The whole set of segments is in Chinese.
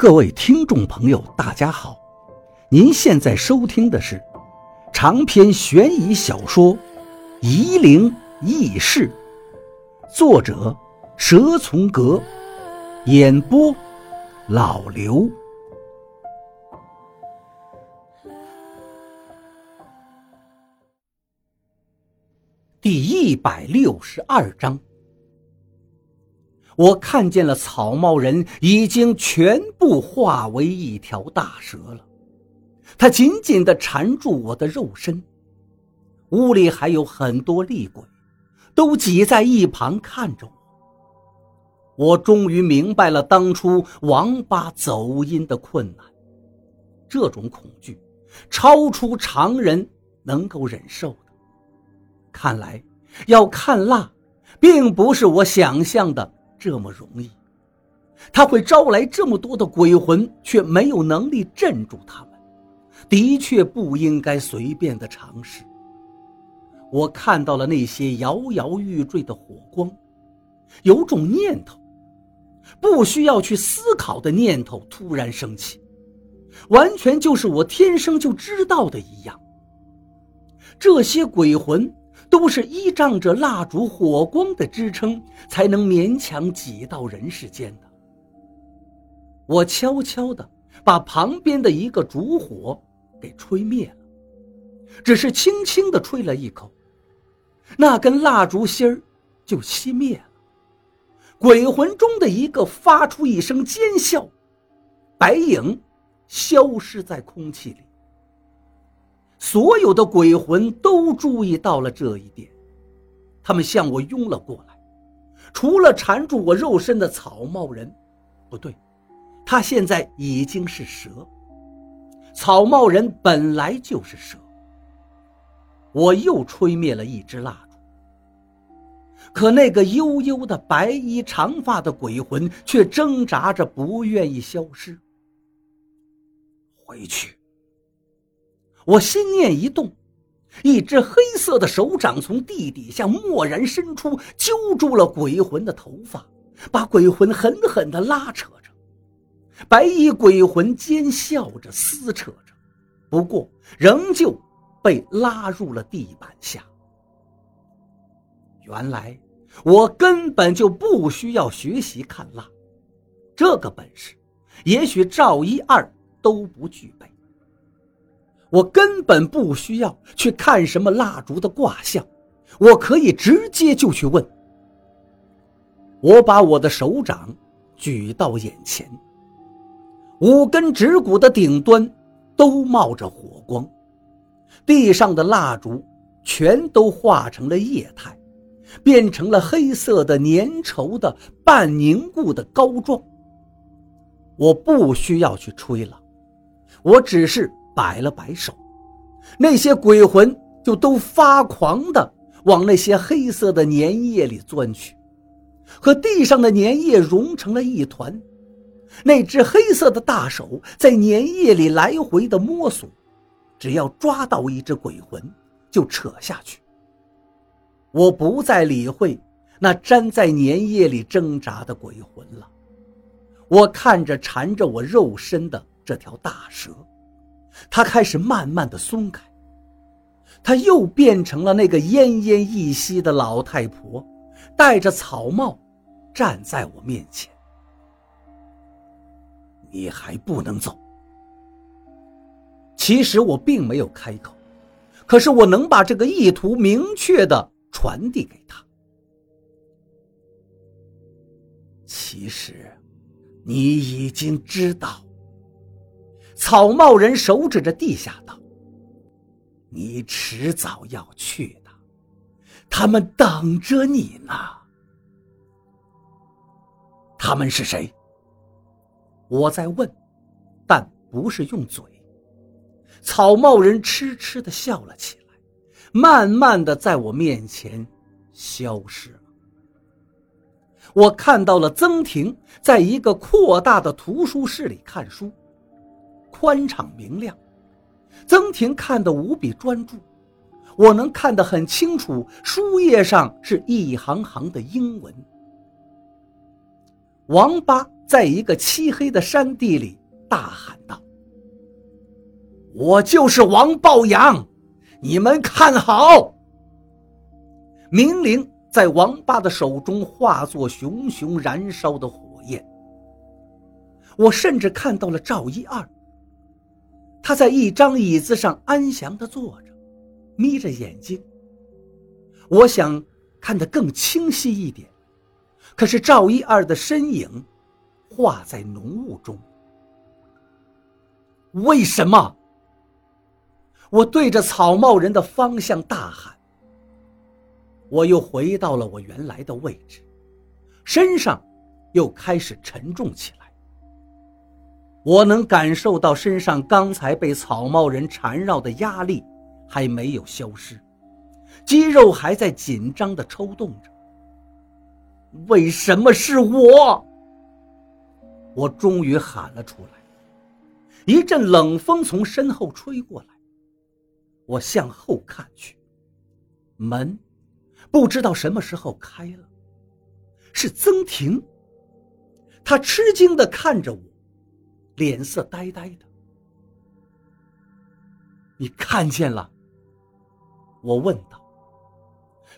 各位听众朋友，大家好！您现在收听的是长篇悬疑小说《夷陵轶事》，作者蛇从阁，演播老刘。第一百六十二章。我看见了草帽人已经全部化为一条大蛇了，他紧紧地缠住我的肉身。屋里还有很多厉鬼，都挤在一旁看着我。我终于明白了当初王八走阴的困难，这种恐惧超出常人能够忍受的。看来要看蜡，并不是我想象的。这么容易，他会招来这么多的鬼魂，却没有能力镇住他们，的确不应该随便的尝试。我看到了那些摇摇欲坠的火光，有种念头，不需要去思考的念头突然升起，完全就是我天生就知道的一样。这些鬼魂。都是依仗着蜡烛火光的支撑，才能勉强挤到人世间的。我悄悄地把旁边的一个烛火给吹灭了，只是轻轻地吹了一口，那根蜡烛芯儿就熄灭了。鬼魂中的一个发出一声尖笑，白影消失在空气里。所有的鬼魂都注意到了这一点，他们向我拥了过来。除了缠住我肉身的草帽人，不对，他现在已经是蛇。草帽人本来就是蛇。我又吹灭了一支蜡烛，可那个悠悠的白衣长发的鬼魂却挣扎着不愿意消失。回去。我心念一动，一只黑色的手掌从地底下蓦然伸出，揪住了鬼魂的头发，把鬼魂狠狠地拉扯着。白衣鬼魂奸笑着撕扯着，不过仍旧被拉入了地板下。原来我根本就不需要学习看蜡，这个本事，也许赵一二都不具备。我根本不需要去看什么蜡烛的卦象，我可以直接就去问。我把我的手掌举到眼前，五根指骨的顶端都冒着火光，地上的蜡烛全都化成了液态，变成了黑色的粘稠的半凝固的膏状。我不需要去吹了，我只是。摆了摆手，那些鬼魂就都发狂的往那些黑色的粘液里钻去，和地上的粘液融成了一团。那只黑色的大手在粘液里来回的摸索，只要抓到一只鬼魂，就扯下去。我不再理会那粘在粘液里挣扎的鬼魂了，我看着缠着我肉身的这条大蛇。他开始慢慢的松开，他又变成了那个奄奄一息的老太婆，戴着草帽，站在我面前。你还不能走。其实我并没有开口，可是我能把这个意图明确的传递给他。其实，你已经知道。草帽人手指着地下道：“你迟早要去的，他们等着你呢。他们是谁？”我在问，但不是用嘴。草帽人痴痴的笑了起来，慢慢的在我面前消失了。我看到了曾婷在一个扩大的图书室里看书。宽敞明亮，曾婷看得无比专注，我能看得很清楚，书页上是一行行的英文。王八在一个漆黑的山地里大喊道：“我就是王抱阳，你们看好！”明灵在王八的手中化作熊熊燃烧的火焰。我甚至看到了赵一二，他在一张椅子上安详地坐着，眯着眼睛。我想看得更清晰一点，可是赵一二的身影化在浓雾中。为什么？我对着草帽人的方向大喊。我又回到了我原来的位置，身上又开始沉重起来。我能感受到身上刚才被草帽人缠绕的压力还没有消失，肌肉还在紧张地抽动着。为什么是我？我终于喊了出来。一阵冷风从身后吹过来，我向后看去，门。不知道什么时候开了，是曾婷。他吃惊的看着我，脸色呆呆的。你看见了？我问道。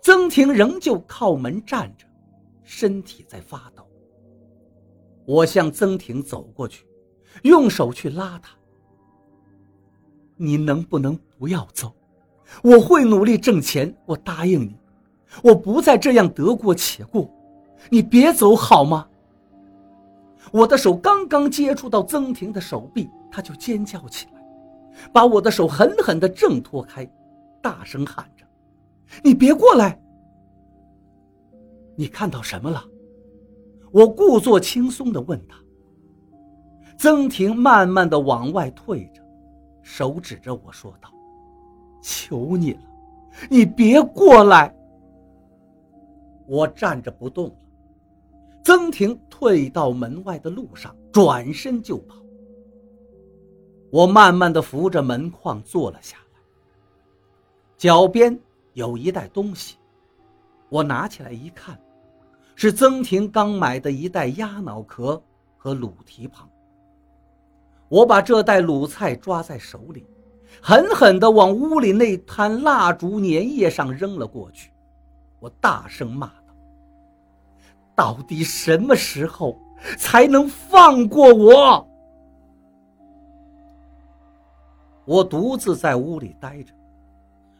曾婷仍旧靠门站着，身体在发抖。我向曾婷走过去，用手去拉她。你能不能不要走？我会努力挣钱，我答应你。我不再这样得过且过，你别走好吗？我的手刚刚接触到曾婷的手臂，她就尖叫起来，把我的手狠狠地挣脱开，大声喊着：“你别过来！”你看到什么了？我故作轻松地问他。曾婷慢慢地往外退着，手指着我说道：“求你了，你别过来。”我站着不动了，曾婷退到门外的路上，转身就跑。我慢慢的扶着门框坐了下来，脚边有一袋东西，我拿起来一看，是曾婷刚买的一袋鸭脑壳和卤蹄膀。我把这袋卤菜抓在手里，狠狠地往屋里那滩蜡烛粘液上扔了过去，我大声骂。到底什么时候才能放过我？我独自在屋里待着，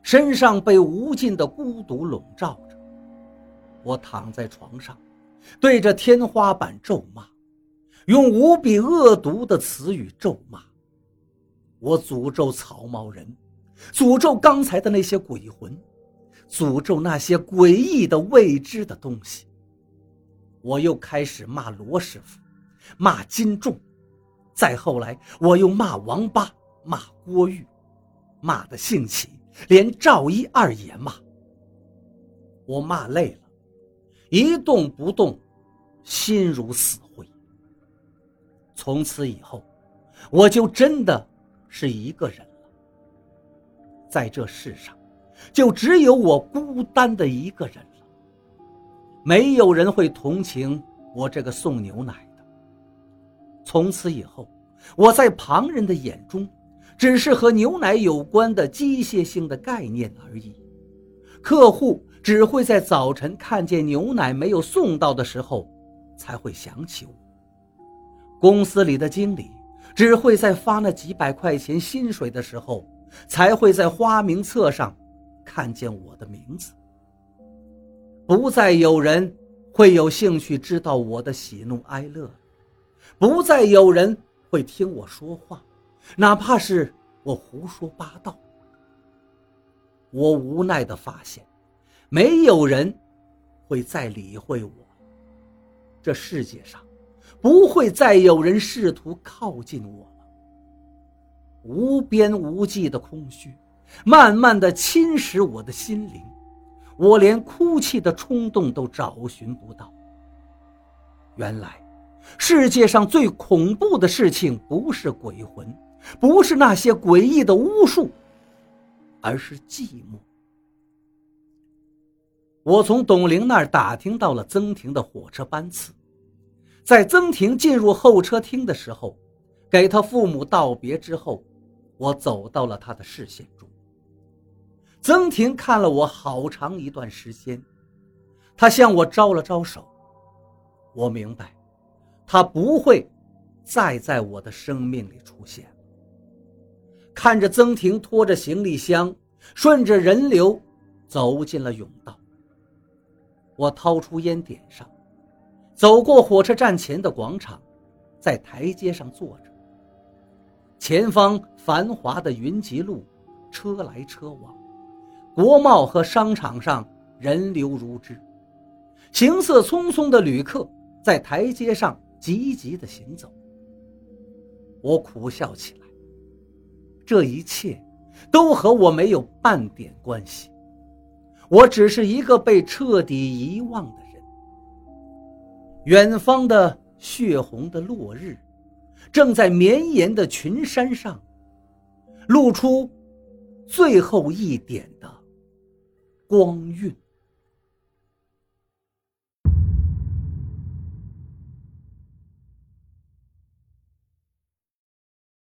身上被无尽的孤独笼罩着。我躺在床上，对着天花板咒骂，用无比恶毒的词语咒骂。我诅咒草帽人，诅咒刚才的那些鬼魂，诅咒那些诡异的未知的东西。我又开始骂罗师傅，骂金仲，再后来我又骂王八，骂郭玉，骂的兴起，连赵一二也骂。我骂累了，一动不动，心如死灰。从此以后，我就真的是一个人了，在这世上，就只有我孤单的一个人。没有人会同情我这个送牛奶的。从此以后，我在旁人的眼中，只是和牛奶有关的机械性的概念而已。客户只会在早晨看见牛奶没有送到的时候，才会想起我。公司里的经理只会在发那几百块钱薪水的时候，才会在花名册上看见我的名字。不再有人会有兴趣知道我的喜怒哀乐，不再有人会听我说话，哪怕是我胡说八道。我无奈地发现，没有人会再理会我。这世界上不会再有人试图靠近我了。无边无际的空虚，慢慢地侵蚀我的心灵。我连哭泣的冲动都找寻不到。原来，世界上最恐怖的事情不是鬼魂，不是那些诡异的巫术，而是寂寞。我从董玲那儿打听到了曾婷的火车班次，在曾婷进入候车厅的时候，给她父母道别之后，我走到了她的视线中。曾婷看了我好长一段时间，她向我招了招手。我明白，他不会再在我的生命里出现。看着曾婷拖着行李箱，顺着人流走进了甬道。我掏出烟点上，走过火车站前的广场，在台阶上坐着。前方繁华的云集路，车来车往。国贸和商场上人流如织，行色匆匆的旅客在台阶上急急地行走。我苦笑起来，这一切都和我没有半点关系，我只是一个被彻底遗忘的人。远方的血红的落日，正在绵延的群山上，露出最后一点的。光晕。